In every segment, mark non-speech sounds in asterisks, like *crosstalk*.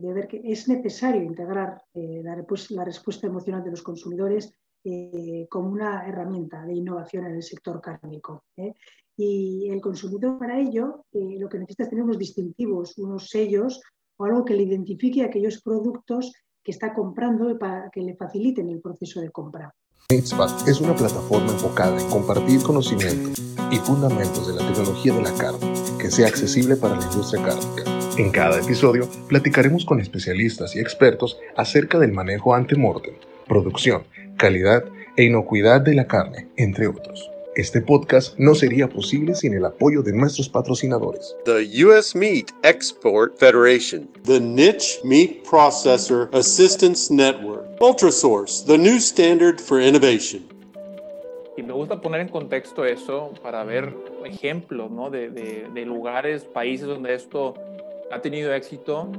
de, ver que es necesario integrar la, la, respuesta emocional de los consumidores como una herramienta de innovación en el sector cárnico. Y el consumidor para ello lo que necesita es tener unos distintivos, unos sellos o algo que le identifique aquellos productos que está comprando para que le faciliten el proceso de compra. Mitzvah es una plataforma enfocada en compartir conocimientos y fundamentos de la tecnología de la carne que sea accesible para la industria cárnica. En cada episodio platicaremos con especialistas y expertos acerca del manejo ante mortem, producción, calidad e inocuidad de la carne, entre otros. Este podcast no sería posible sin el apoyo de nuestros patrocinadores. The U.S. Meat Export Federation, the Niche Meat Processor Assistance Network, Ultrasource, the new standard for innovation. Y me gusta poner en contexto eso para ver ejemplos ¿no? de, de, de lugares, países donde esto ha tenido éxito.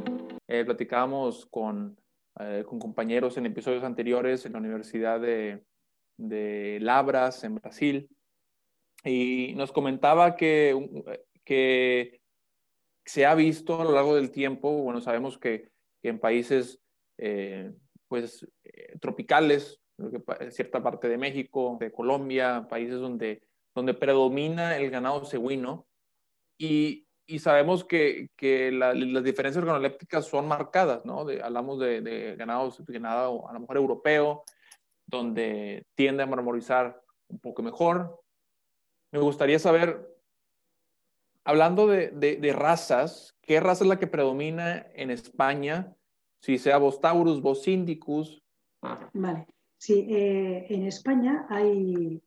Eh, platicábamos con, eh, con compañeros en episodios anteriores en la Universidad de, de Labras en Brasil y nos comentaba que, que se ha visto a lo largo del tiempo, bueno, sabemos que, en países eh, pues, eh, tropicales, cierta parte de México, de Colombia, países donde, donde predomina el ganado cebuino, y, y sabemos que, que las diferencias organolépticas son marcadas, ¿no? hablamos de, de ganado, ganado a lo mejor europeo, donde tiende a marmorizar un poco mejor, me gustaría saber, hablando de, razas, ¿qué raza es la que predomina en España? Si sea Bostaurus, Bosindicus. Vale, sí, eh, en España hay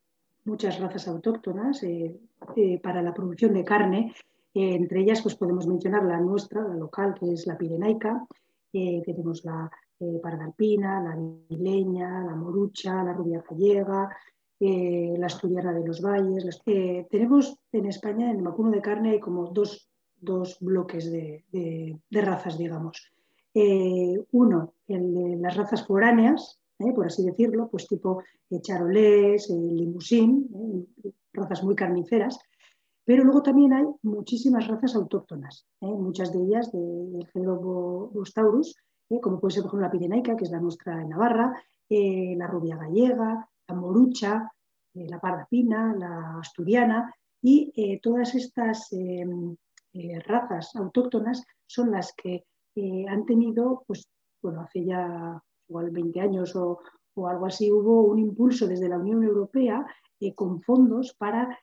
muchas razas autóctonas eh, eh, para la producción de carne. Entre ellas, pues podemos mencionar la nuestra, la local, que es la pirenaica. tenemos la pardalpina, la vileña, la morucha, la rubia gallega, eh, la asturiana de los valles. Eh, tenemos en España, en el vacuno de carne, hay como dos, bloques de, razas, digamos. Eh, uno, el de las razas foráneas, por así decirlo, pues tipo charolés, limusín, razas muy carniceras. Pero luego también hay muchísimas razas autóctonas, muchas de ellas del género Bostaurus, como puede ser, por ejemplo, la Pirenaica, que es la nuestra en Navarra, la rubia gallega, la morucha, eh, la pardapina, la asturiana y eh, todas estas em, eh, razas autóctonas son las que han tenido, pues bueno, hace ya igual 20 años o, o algo así, hubo un impulso desde la Unión Europea con fondos para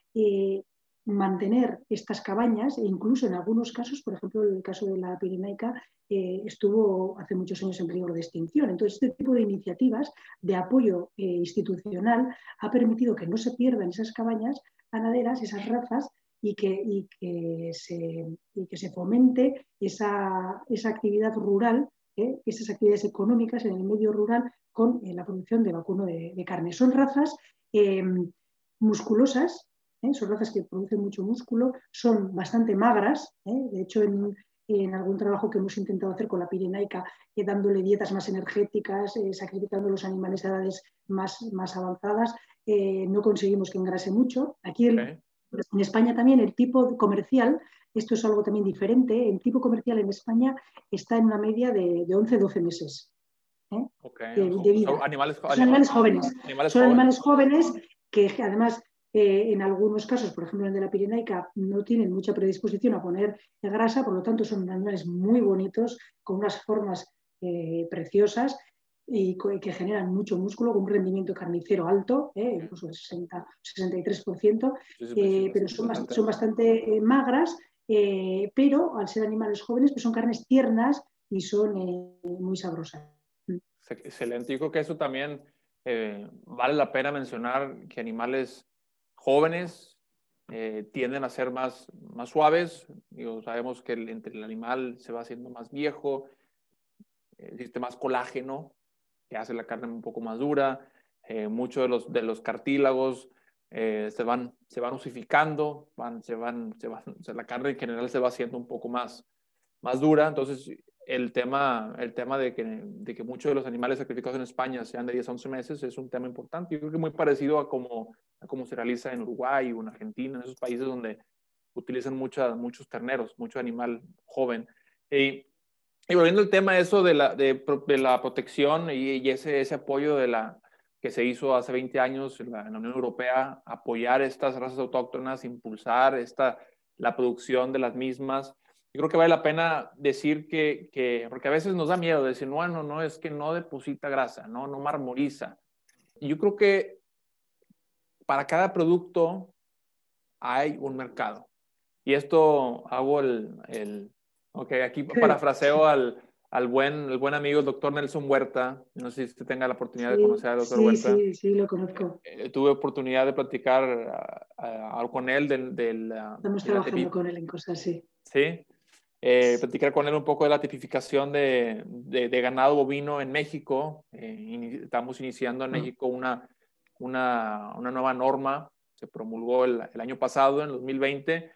mantener estas cabañas e incluso en algunos casos, por ejemplo, en el caso de la Pirenaica, eh, estuvo hace muchos años en peligro de extinción. Entonces, este tipo de iniciativas de apoyo eh, institucional ha permitido que no se pierdan esas cabañas ganaderas, esas razas, y que, que, se, que se, fomente esa, esa actividad rural, ¿eh? esas actividades económicas en el medio rural con la producción de vacuno de carne. Son razas musculosas, ¿eh? son razas que producen mucho músculo, son bastante magras, ¿eh? de hecho en, algún trabajo que hemos intentado hacer con la pirenaica, eh, dándole dietas más energéticas, sacrificando los animales a edades más, más avanzadas, no conseguimos que engrase mucho. Aquí en España también el tipo comercial, esto es algo también diferente, el tipo comercial en España está en una media de, 11-12 meses. De, vida. Son animales, jóvenes. son animales jóvenes que además eh, en algunos casos, por ejemplo, en el de la Pirenaica, no tienen mucha predisposición a poner grasa, por lo tanto son animales muy bonitos, con unas formas eh, preciosas y que generan mucho músculo, con un rendimiento carnicero alto, eh, incluso el 60, 63%, pero son, son bastante magras, pero al ser animales jóvenes, pues son carnes tiernas y son muy sabrosas. Excelente. Yo creo que eso también vale la pena mencionar que animales jóvenes eh, tienden a ser más, más suaves. Digo, sabemos que entre el animal se va haciendo más viejo, existe más colágeno, que hace la carne un poco más dura. Eh, muchos de los, de los cartílagos eh, se, van, se van osificando, se van, se van, la carne en general se va haciendo un poco más, más dura. Entonces, el tema, el tema de, que, de que muchos de los animales sacrificados en España sean de 10 a 11 meses es un tema importante. Yo creo que muy parecido a como, a como se realiza en Uruguay o en Argentina, en esos países donde utilizan muchas, muchos terneros, mucho animal joven. Y y volviendo al tema eso de la, de, la protección y, y, ese, ese apoyo de la, que se hizo hace 20 años en la, en la, Unión Europea, apoyar estas razas autóctonas, impulsar esta, la producción de las mismas. Yo creo que vale la pena decir que, que, porque a veces nos da miedo decir, no, no, no, es que no deposita grasa, no, no marmoriza. Y yo creo que para cada producto hay un mercado. Y esto hago el, el ok, aquí parafraseo al, al buen, el buen amigo el doctor Nelson Huerta. No sé si usted tenga la oportunidad sí, de conocer al doctor sí, Huerta. Sí, sí, lo conozco. Eh, tuve oportunidad de platicar uh, uh, con él del... del Estamos de trabajando con él en cosas, sí. Sí. Eh, platicar con él un poco de la tipificación de, de, de ganado bovino en México. Eh, in, estamos iniciando en México una, una, una, nueva norma, se promulgó el, el año pasado, en 2020,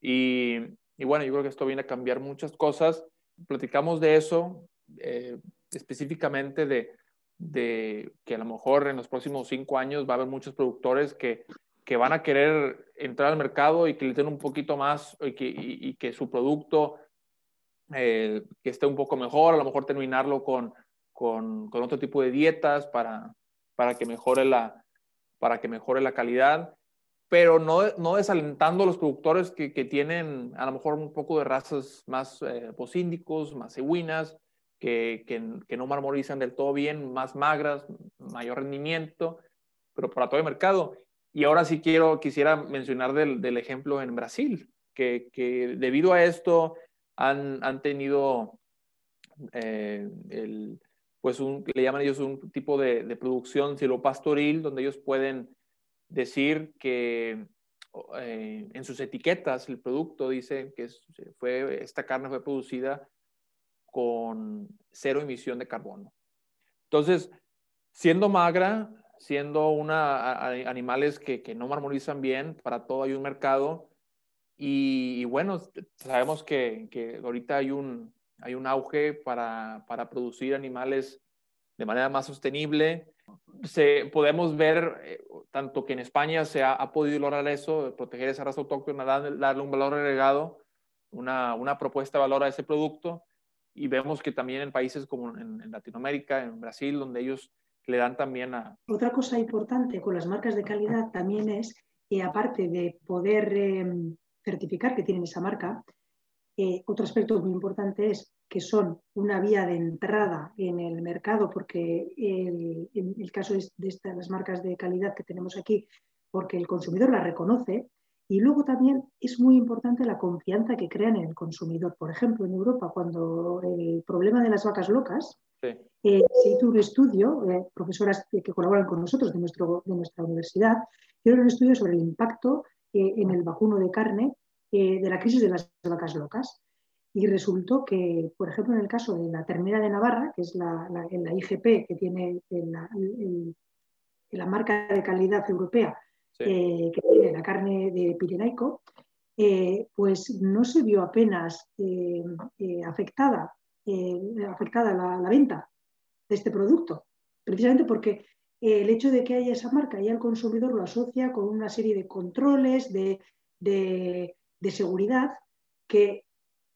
y, y, bueno, yo creo que esto viene a cambiar muchas cosas. Platicamos de eso, eh, específicamente de, de, que a lo mejor en los próximos cinco años va a haber muchos productores que, que van a querer entrar al mercado y que le den un poquito más y que, y, y que su producto eh, que esté un poco mejor, a lo mejor terminarlo con, con, otro tipo de dietas para, para, que mejore la, para que mejore la calidad, pero no, no desalentando a los productores que, que, tienen a lo mejor un poco de razas más eh, posíndicos, más cebuinas, que, que, que, no marmorizan del todo bien, más magras, mayor rendimiento, pero para todo el mercado. Y ahora sí quiero, quisiera mencionar del, del ejemplo en Brasil, que, que debido a esto han, han tenido eh, el, pues un, le llaman ellos un tipo de, de producción silopastoril, donde ellos pueden decir que eh, en sus etiquetas el producto dice que fue, esta carne fue producida con cero emisión de carbono. Entonces, siendo magra, siendo una, a, animales que, que, no marmorizan bien, para todo hay un mercado, y, y bueno, sabemos que, que, ahorita hay un, hay un auge para, para, producir animales de manera más sostenible. Se, podemos ver eh, tanto que en España se ha, ha, podido lograr eso, proteger esa raza autóctona, darle, darle un valor agregado, una, una, propuesta de valor a ese producto. Y vemos que también en países como en, en Latinoamérica, en Brasil, donde ellos le dan también a... Otra cosa importante con las marcas de calidad también es que aparte de poder... Eh, certificar que tienen esa marca. Eh, otro aspecto muy importante es que son una vía de entrada en el mercado, porque el, en el caso de estas las marcas de calidad que tenemos aquí, porque el consumidor las reconoce. Y luego también es muy importante la confianza que crean en el consumidor. Por ejemplo, en Europa, cuando el problema de las vacas locas, sí. eh, se hizo un estudio, eh, profesoras que colaboran con nosotros de, nuestro, de nuestra universidad, hicieron un estudio sobre el impacto eh, en el vacuno de carne eh, de la crisis de las vacas locas. Y resultó que, por ejemplo, en el caso de la ternera de Navarra, que es la, la, la IGP que tiene la, el, la, marca de calidad europea, sí. eh, que tiene la carne de Pirenaico, eh, pues no se vio apenas eh, afectada, afectada la, venta de este producto, precisamente porque el hecho de que haya esa marca y el consumidor lo asocia con una serie de controles, de, de, de seguridad que,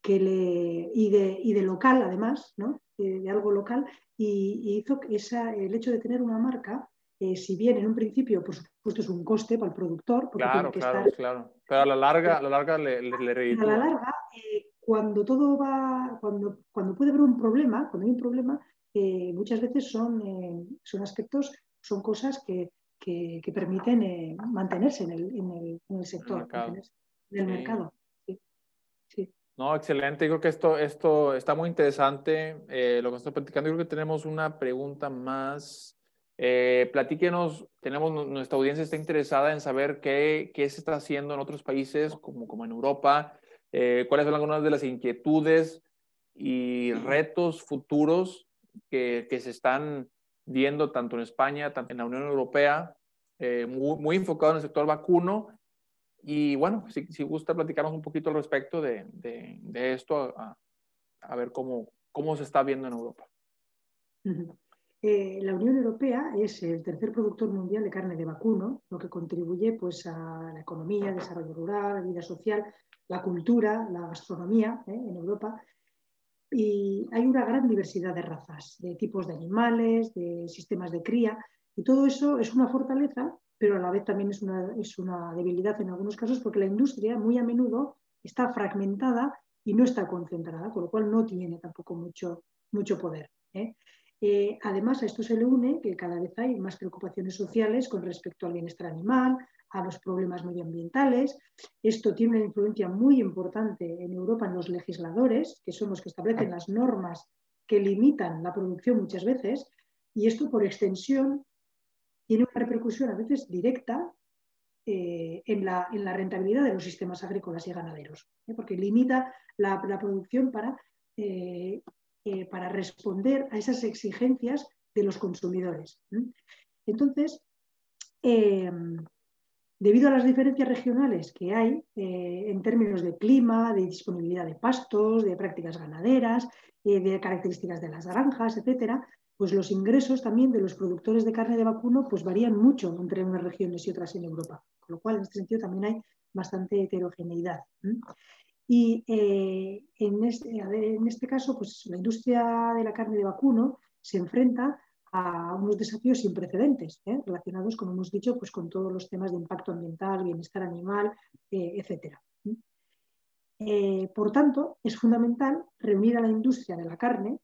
que le, y, de, y, de, local además, ¿no? de, algo local, y, y, hizo que esa, el hecho de tener una marca, eh, si bien en un principio, por supuesto, es un coste para el productor. Porque claro, tiene que claro, estar, claro. Pero a la larga, a la larga le, le, le A la larga, eh, cuando todo va, cuando, cuando puede haber un problema, cuando hay un problema, eh, muchas veces son, son aspectos, son cosas que, que, que permiten eh, mantenerse en el, en el, en el sector. El mercado. del sí. mercado. Sí. sí. No, excelente. Creo que esto, esto está muy interesante. Eh, lo que estoy platicando, creo que tenemos una pregunta más. Eh, platíquenos, tenemos, nuestra audiencia está interesada en saber qué, qué se está haciendo en otros países, como, como en Europa, eh, cuáles son algunas de las inquietudes y retos futuros que, que se están viendo tanto en España, tanto en la Unión Europea, eh, muy, muy enfocado en el sector vacuno y bueno, si, si, gusta platicarnos un poquito al respecto de, de, de esto, a, a, ver cómo, cómo se está viendo en Europa. Eh, la Unión Europea es el tercer productor mundial de carne de vacuno, lo que contribuye pues, a la economía, el desarrollo rural, la vida social, la cultura, la gastronomía ¿eh? en Europa. Y hay una gran diversidad de razas, de tipos de animales, de sistemas de cría, y todo eso es una fortaleza, pero a la vez también es una, es una debilidad en algunos casos, porque la industria muy a menudo está fragmentada y no está concentrada, con lo cual no tiene tampoco mucho, mucho poder. ¿eh? Eh, además, a esto se le une que cada vez hay más preocupaciones sociales con respecto al bienestar animal, a los problemas medioambientales. Esto tiene una influencia muy importante en Europa en los legisladores, que son los que establecen las normas que limitan la producción muchas veces, y esto por extensión tiene una repercusión a veces directa eh, en, la, rentabilidad de los sistemas agrícolas y ganaderos, ¿eh? porque limita la, producción para, eh, para, responder a esas exigencias de los consumidores. Entonces, debido a las diferencias regionales que hay en términos de clima, de disponibilidad de pastos, de prácticas ganaderas, de características de las granjas, etcétera, pues los ingresos también de los productores de carne de vacuno pues varían mucho entre unas regiones y otras en Europa, con lo cual en este sentido también hay bastante heterogeneidad. Y eh, en, este, en, este, caso, pues la industria de la carne de vacuno se enfrenta a unos desafíos sin precedentes, ¿eh? relacionados, como hemos dicho, pues con todos los temas de impacto ambiental, bienestar animal, eh, etc. por tanto, es fundamental reunir a la industria de la carne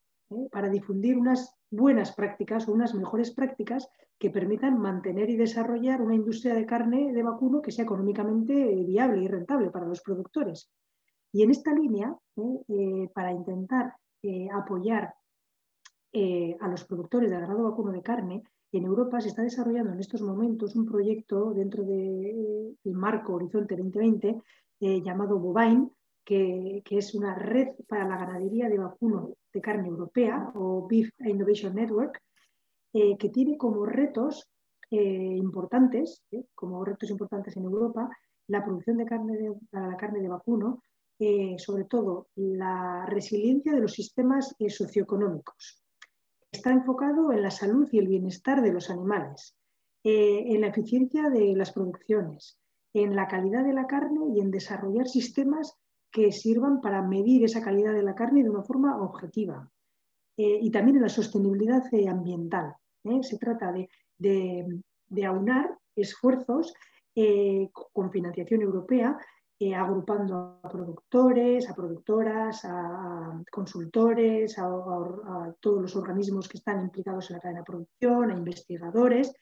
para difundir unas buenas prácticas o unas mejores prácticas que permitan mantener y desarrollar una industria de carne de vacuno que sea económicamente viable y rentable para los productores. Y en esta línea, eh, eh, para intentar eh, a los productores de ganado vacuno de carne, en Europa se está desarrollando en estos momentos un proyecto dentro del marco Horizonte 2020 llamado Bovine, que, es una red para la ganadería de vacuno de carne europea o Beef Innovation Network, eh, que tiene como retos eh, importantes, eh, como retos importantes en Europa, la producción de carne para la carne de vacuno, sobre todo la resiliencia de los sistemas socioeconómicos. Está enfocado en la salud y el bienestar de los animales, en la eficiencia de las producciones, en la calidad de la carne y en desarrollar sistemas que sirvan para medir esa calidad de la carne de una forma objetiva. Eh, y también en la sostenibilidad eh, ambiental. ¿eh? Se trata de, aunar esfuerzos con financiación europea, agrupando a productores, a productoras, a, consultores, a, todos los organismos que están implicados en la cadena de producción, a investigadores,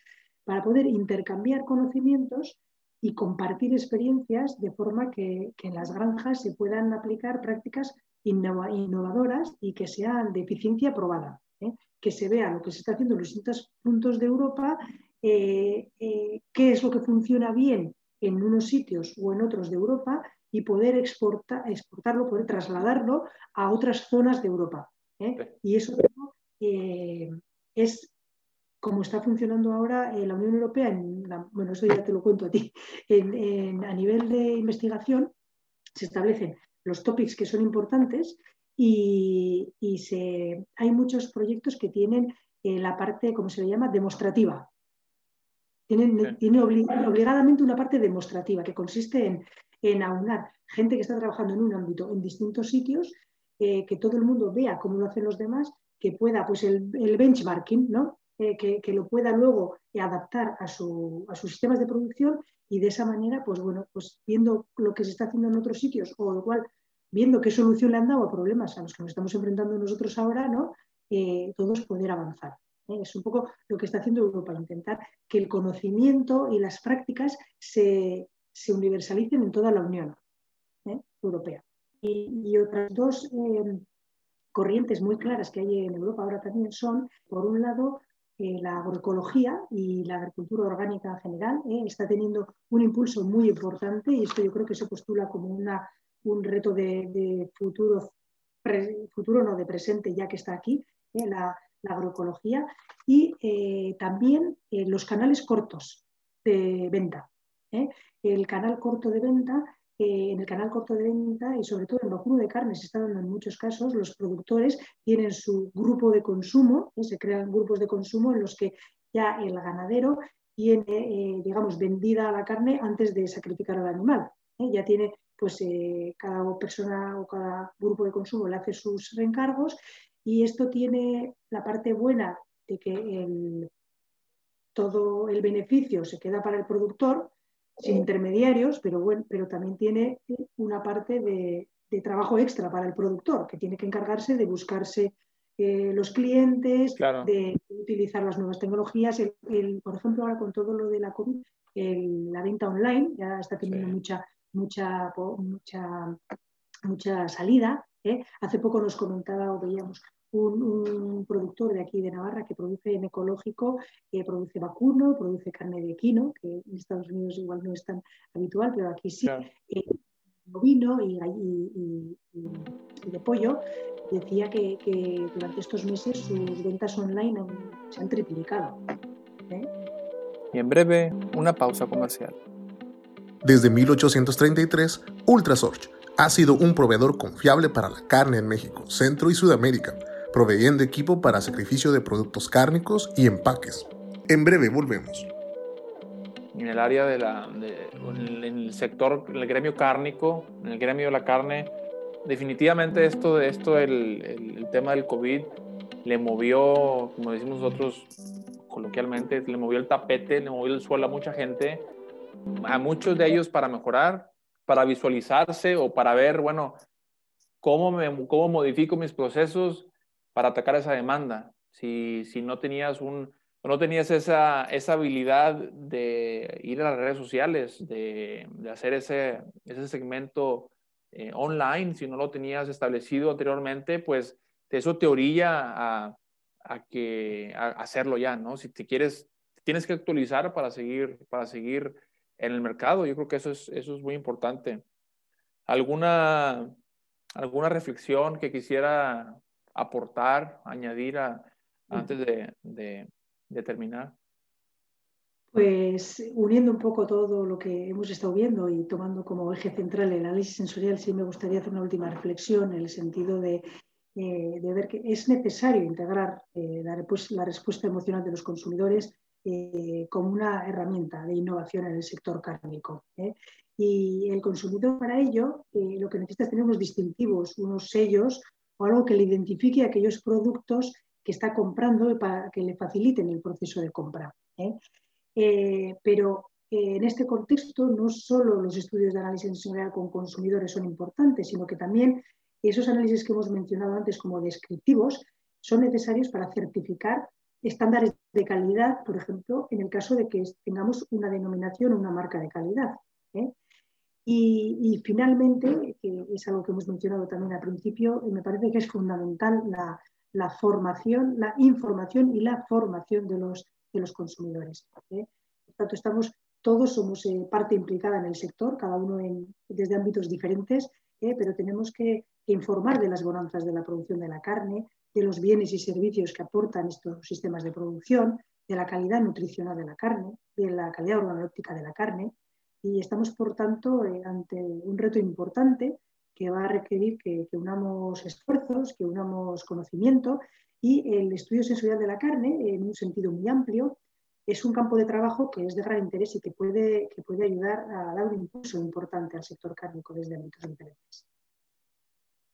para poder intercambiar conocimientos y compartir experiencias de forma que, en las granjas se puedan aplicar prácticas innovadoras y que sean de eficiencia probada, ¿eh? que se vea lo que se está haciendo en los distintos puntos de Europa, eh, eh, qué es lo que funciona bien en unos sitios o en otros de Europa y poder exportarlo, poder trasladarlo a otras zonas de Europa. Y eso es como está funcionando ahora la Unión Europea, bueno, eso ya te lo cuento a ti, *laughs* a nivel de investigación se establecen los topics que son importantes y, se, hay muchos proyectos que tienen eh, la parte, como se le llama?, demostrativa. Tienen, Tiene obligadamente una parte demostrativa que consiste en, en, aunar gente que está trabajando en un ámbito en distintos sitios, eh, que todo el mundo vea cómo lo hacen los demás, que pueda, pues el, el benchmarking, ¿no? Eh, que, lo pueda luego adaptar a, sus sistemas de producción y de esa manera, pues bueno, pues viendo lo que se está haciendo en otros sitios o igual viendo qué solución le han dado a problemas a los que nos estamos enfrentando nosotros ahora, ¿no? Eh, todos poder avanzar. ¿Eh? Es un poco lo que está haciendo Europa, intentar que el conocimiento y las prácticas se, universalicen en toda la Unión Europea. Y, otras dos corrientes muy claras que hay en Europa ahora también son, por un lado, eh, la agroecología y la agricultura orgánica en general eh, está teniendo un impulso muy importante y esto yo creo que se postula como una, un reto de, futuro, futuro no de presente ya que está aquí, eh, la, la, agroecología y también los canales cortos de venta. El canal corto de venta en el canal corto de venta y sobre todo en vacuno de carne se está dando en muchos casos, los productores tienen su grupo de consumo, ¿eh? se crean grupos de consumo en los que ya el ganadero tiene, eh, digamos, vendida la carne antes de sacrificar al animal. ¿eh? Ya tiene pues eh, cada persona o cada grupo de consumo le hace sus reencargos y esto tiene la parte buena de que todo el beneficio se queda para el productor sin intermediarios, pero, bueno, pero también tiene una parte de, trabajo extra para el productor, que tiene que encargarse de buscarse eh, los clientes, de utilizar las nuevas tecnologías. por ejemplo, ahora con todo lo de la COVID, la venta online ya está teniendo mucha, mucha, mucha, mucha salida. ¿eh? Hace poco nos comentaba o veíamos un, productor de aquí de Navarra que produce en ecológico, que produce vacuno, produce carne de equino, que en Estados Unidos igual no es tan habitual, pero aquí sí, eh, bovino y, de pollo, decía que, durante estos meses sus ventas online se han triplicado. ¿eh? Y en breve, una pausa comercial. Desde 1833, Ultrasorge ha sido un proveedor confiable para la carne en México, Centro y Sudamérica proveyendo equipo para sacrificio de productos cárnicos y empaques. En breve volvemos. En el área de la, en el sector, en el gremio cárnico, en el gremio de la carne, definitivamente esto, esto el, el, tema del COVID le movió, como decimos nosotros coloquialmente, le movió el tapete, le movió el suelo a mucha gente, a muchos de ellos para mejorar, para visualizarse o para ver, bueno, cómo, me, cómo modifico mis procesos para atacar esa demanda. Si, si no tenías un, no tenías esa, esa, habilidad de ir a las redes sociales, de, hacer ese, ese segmento eh, online, si no lo tenías establecido anteriormente, pues eso te orilla a, a que, hacerlo ya, ¿no? Si te quieres, tienes que actualizar para seguir, para seguir en el mercado. Yo creo que eso es, eso es muy importante. ¿Alguna, ¿Alguna reflexión que quisiera aportar, añadir antes de, terminar? Pues uniendo un poco todo lo que hemos estado viendo y tomando como eje central el análisis sensorial, sí me gustaría hacer una última reflexión en el sentido de, eh, ver que es necesario integrar eh, la, respuesta emocional de los consumidores eh, como una herramienta de innovación en el sector cárnico. Y el consumidor para ello lo que necesita es tener unos distintivos, unos sellos o algo que le identifique aquellos productos que está comprando para que le faciliten el proceso de compra. ¿eh? Eh, pero eh, en este contexto no solo los estudios de análisis sensorial con consumidores son importantes, sino que también esos análisis que hemos mencionado antes como descriptivos son necesarios para certificar estándares de calidad, por ejemplo, en el caso de que tengamos una denominación o una marca de calidad. Y, finalmente, que es algo que hemos mencionado también al principio, me parece que es fundamental la, formación, la información y la formación de los, de los consumidores. ¿eh? Por tanto, estamos, todos somos eh, parte implicada en el sector, cada uno desde ámbitos diferentes, ¿eh? pero tenemos que, informar de las bonanzas de la producción de la carne, de los bienes y servicios que aportan estos sistemas de producción, de la calidad nutricional de la carne, de la calidad organoléptica de la carne, y estamos, por tanto, eh, ante un reto importante que va a requerir que, unamos esfuerzos, que unamos conocimiento y el estudio sensorial de la carne, en un sentido muy amplio, es un campo de trabajo que es de gran interés y que puede, que puede ayudar a dar un impulso importante al sector cárnico desde ámbitos diferentes.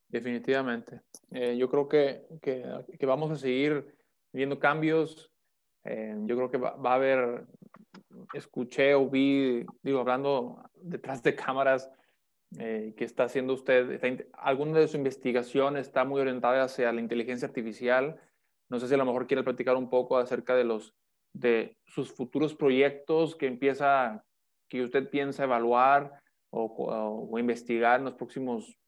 Definitivamente. Eh, yo creo que, que, vamos a seguir viendo cambios. Eh, yo creo que va, va, a haber escuché o vi, digo, hablando detrás de cámaras, eh, que está haciendo usted, alguna de su investigación está muy orientada hacia la inteligencia artificial. No sé si a lo mejor quiere platicar un poco acerca de los de sus futuros proyectos que empieza, que usted piensa evaluar o, investigar en los próximos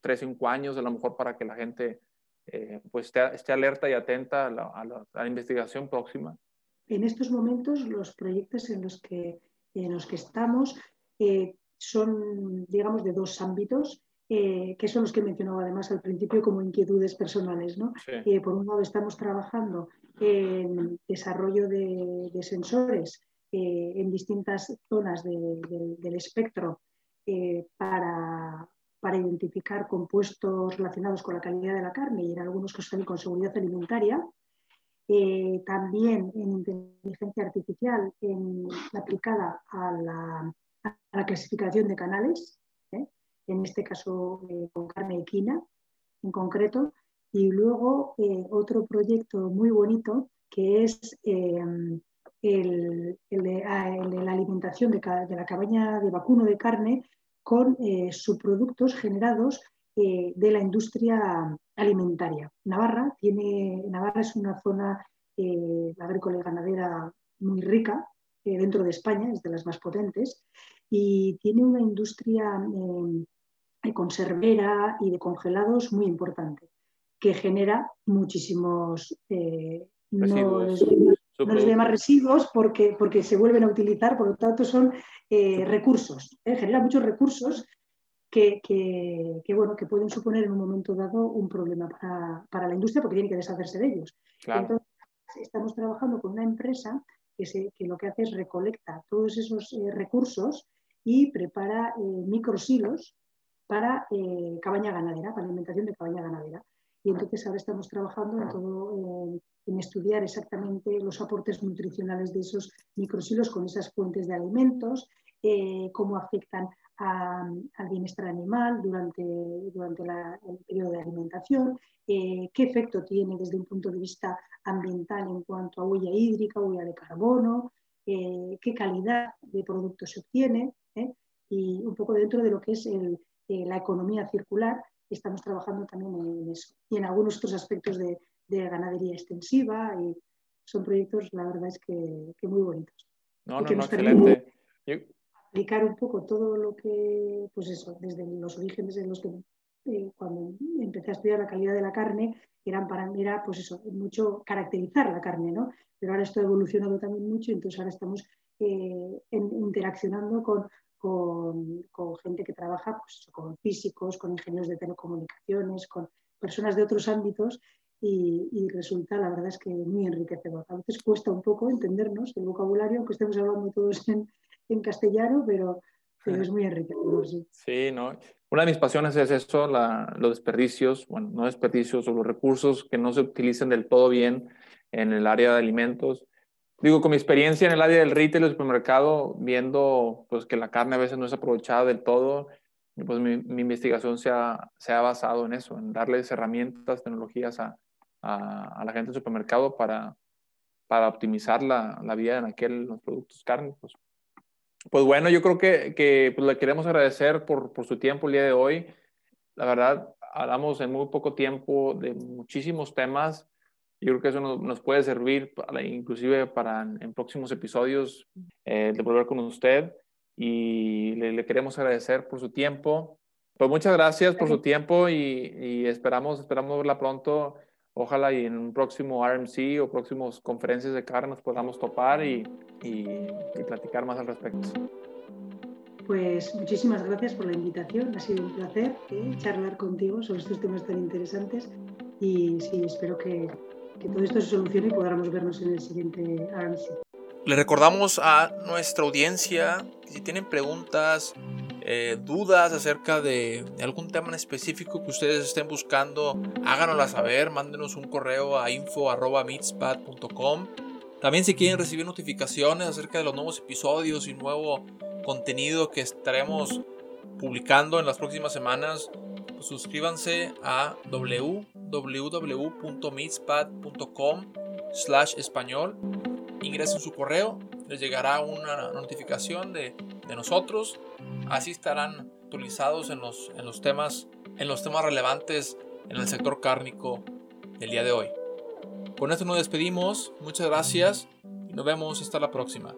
tres, cinco años, a lo mejor para que la gente eh, pues esté, alerta y atenta a la investigación próxima en estos momentos los proyectos en los que, en los que estamos eh, son, digamos, de dos ámbitos, eh, que son los que mencionaba además al principio como inquietudes personales. ¿no? Eh, por un lado, estamos trabajando en desarrollo de, sensores en distintas zonas del espectro para, para, identificar compuestos relacionados con la calidad de la carne y en algunos casos también con seguridad alimentaria. Eh, también en inteligencia artificial aplicada a la, clasificación de canales, ¿eh? en este caso con carne equina en concreto, y luego otro proyecto muy bonito que es el, de, ah, la alimentación de, de, la cabaña de vacuno de carne con subproductos generados de la industria alimentaria. Navarra, tiene, Navarra es una zona agrícola y ganadera muy rica eh, dentro de España, es de las más potentes, y tiene una industria eh, conservera y de congelados muy importante, que genera muchísimos... Eh, no, les, no residuos porque, porque se vuelven a utilizar, por lo tanto son recursos, genera muchos recursos que, bueno, que pueden suponer en un momento dado un problema para, la industria porque tiene que deshacerse de ellos. Entonces, estamos trabajando con una empresa que, lo que hace es recolecta todos esos eh, recursos y prepara eh, microsilos para eh, cabaña ganadera, para alimentación de cabaña ganadera. Y entonces ahora estamos trabajando en todo, en estudiar exactamente los aportes nutricionales de esos microsilos con esas fuentes de alimentos, cómo afectan al bienestar animal durante, durante el periodo de alimentación, qué efecto tiene desde un punto de vista ambiental en cuanto a huella hídrica, huella de carbono, eh, qué calidad de producto se obtiene ¿eh? y un poco dentro de lo que es eh, la economía circular, estamos trabajando también en eso y en algunos otros aspectos de, ganadería extensiva y son proyectos, la verdad es que, muy bonitos. No, no, no, excelente. Aplicar un poco todo lo que, pues eso, desde los orígenes en los que cuando empecé a estudiar la calidad de la carne, eran para mí era pues eso, mucho caracterizar la carne, ¿no? Pero ahora esto ha evolucionado también mucho, entonces ahora estamos eh, interaccionando con, con, gente que trabaja pues, con físicos, con ingenieros de telecomunicaciones, con personas de otros ámbitos y, resulta, la verdad es que muy enriquecedor. A veces cuesta un poco entendernos el vocabulario, aunque estemos hablando todos en, en castellano, pero, pero es muy enriquecedor. Sí, sí ¿no? Una de mis pasiones es eso, los desperdicios, bueno, no desperdicios, o los recursos que no se utilizan del todo bien en el área de alimentos. Digo, con mi experiencia en el área del retail y el supermercado, viendo pues, que la carne a veces no es aprovechada del todo, pues mi, investigación se ha, se ha, basado en eso, en darles herramientas, tecnologías a, a, la gente del supermercado para, para optimizar la, la vida en aquel, los productos cárnicos. Pues bueno, yo creo que, que pues le queremos agradecer por, por, su tiempo el día de hoy. La verdad, hablamos en muy poco tiempo de muchísimos temas. Yo creo que eso nos, nos puede servir para, inclusive para en, próximos episodios eh, de volver con usted. Y le, le, queremos agradecer por su tiempo. Pues muchas gracias por su tiempo y, y esperamos, esperamos verla pronto ojalá y en un próximo RMC o próximos conferencias de carne nos podamos topar y, y, platicar más al respecto. Pues muchísimas gracias por la invitación, ha sido un placer eh, charlar contigo sobre estos temas tan interesantes y sí, espero que, que todo esto se solucione y podamos vernos en el siguiente RMC. Le recordamos a nuestra audiencia que si tienen preguntas, eh, dudas acerca de algún tema en específico que ustedes estén buscando, háganosla saber, mándenos un correo a info.meetspad.com. También si quieren recibir notificaciones acerca de los nuevos episodios y nuevo contenido que estaremos publicando en las próximas semanas, pues suscríbanse a www.meetspad.com slash español. Ingresen su correo, les llegará una notificación de, de nosotros. Así estarán actualizados en los, en los temas en los temas relevantes en el sector cárnico del día de hoy. Con esto nos despedimos, muchas gracias y nos vemos hasta la próxima.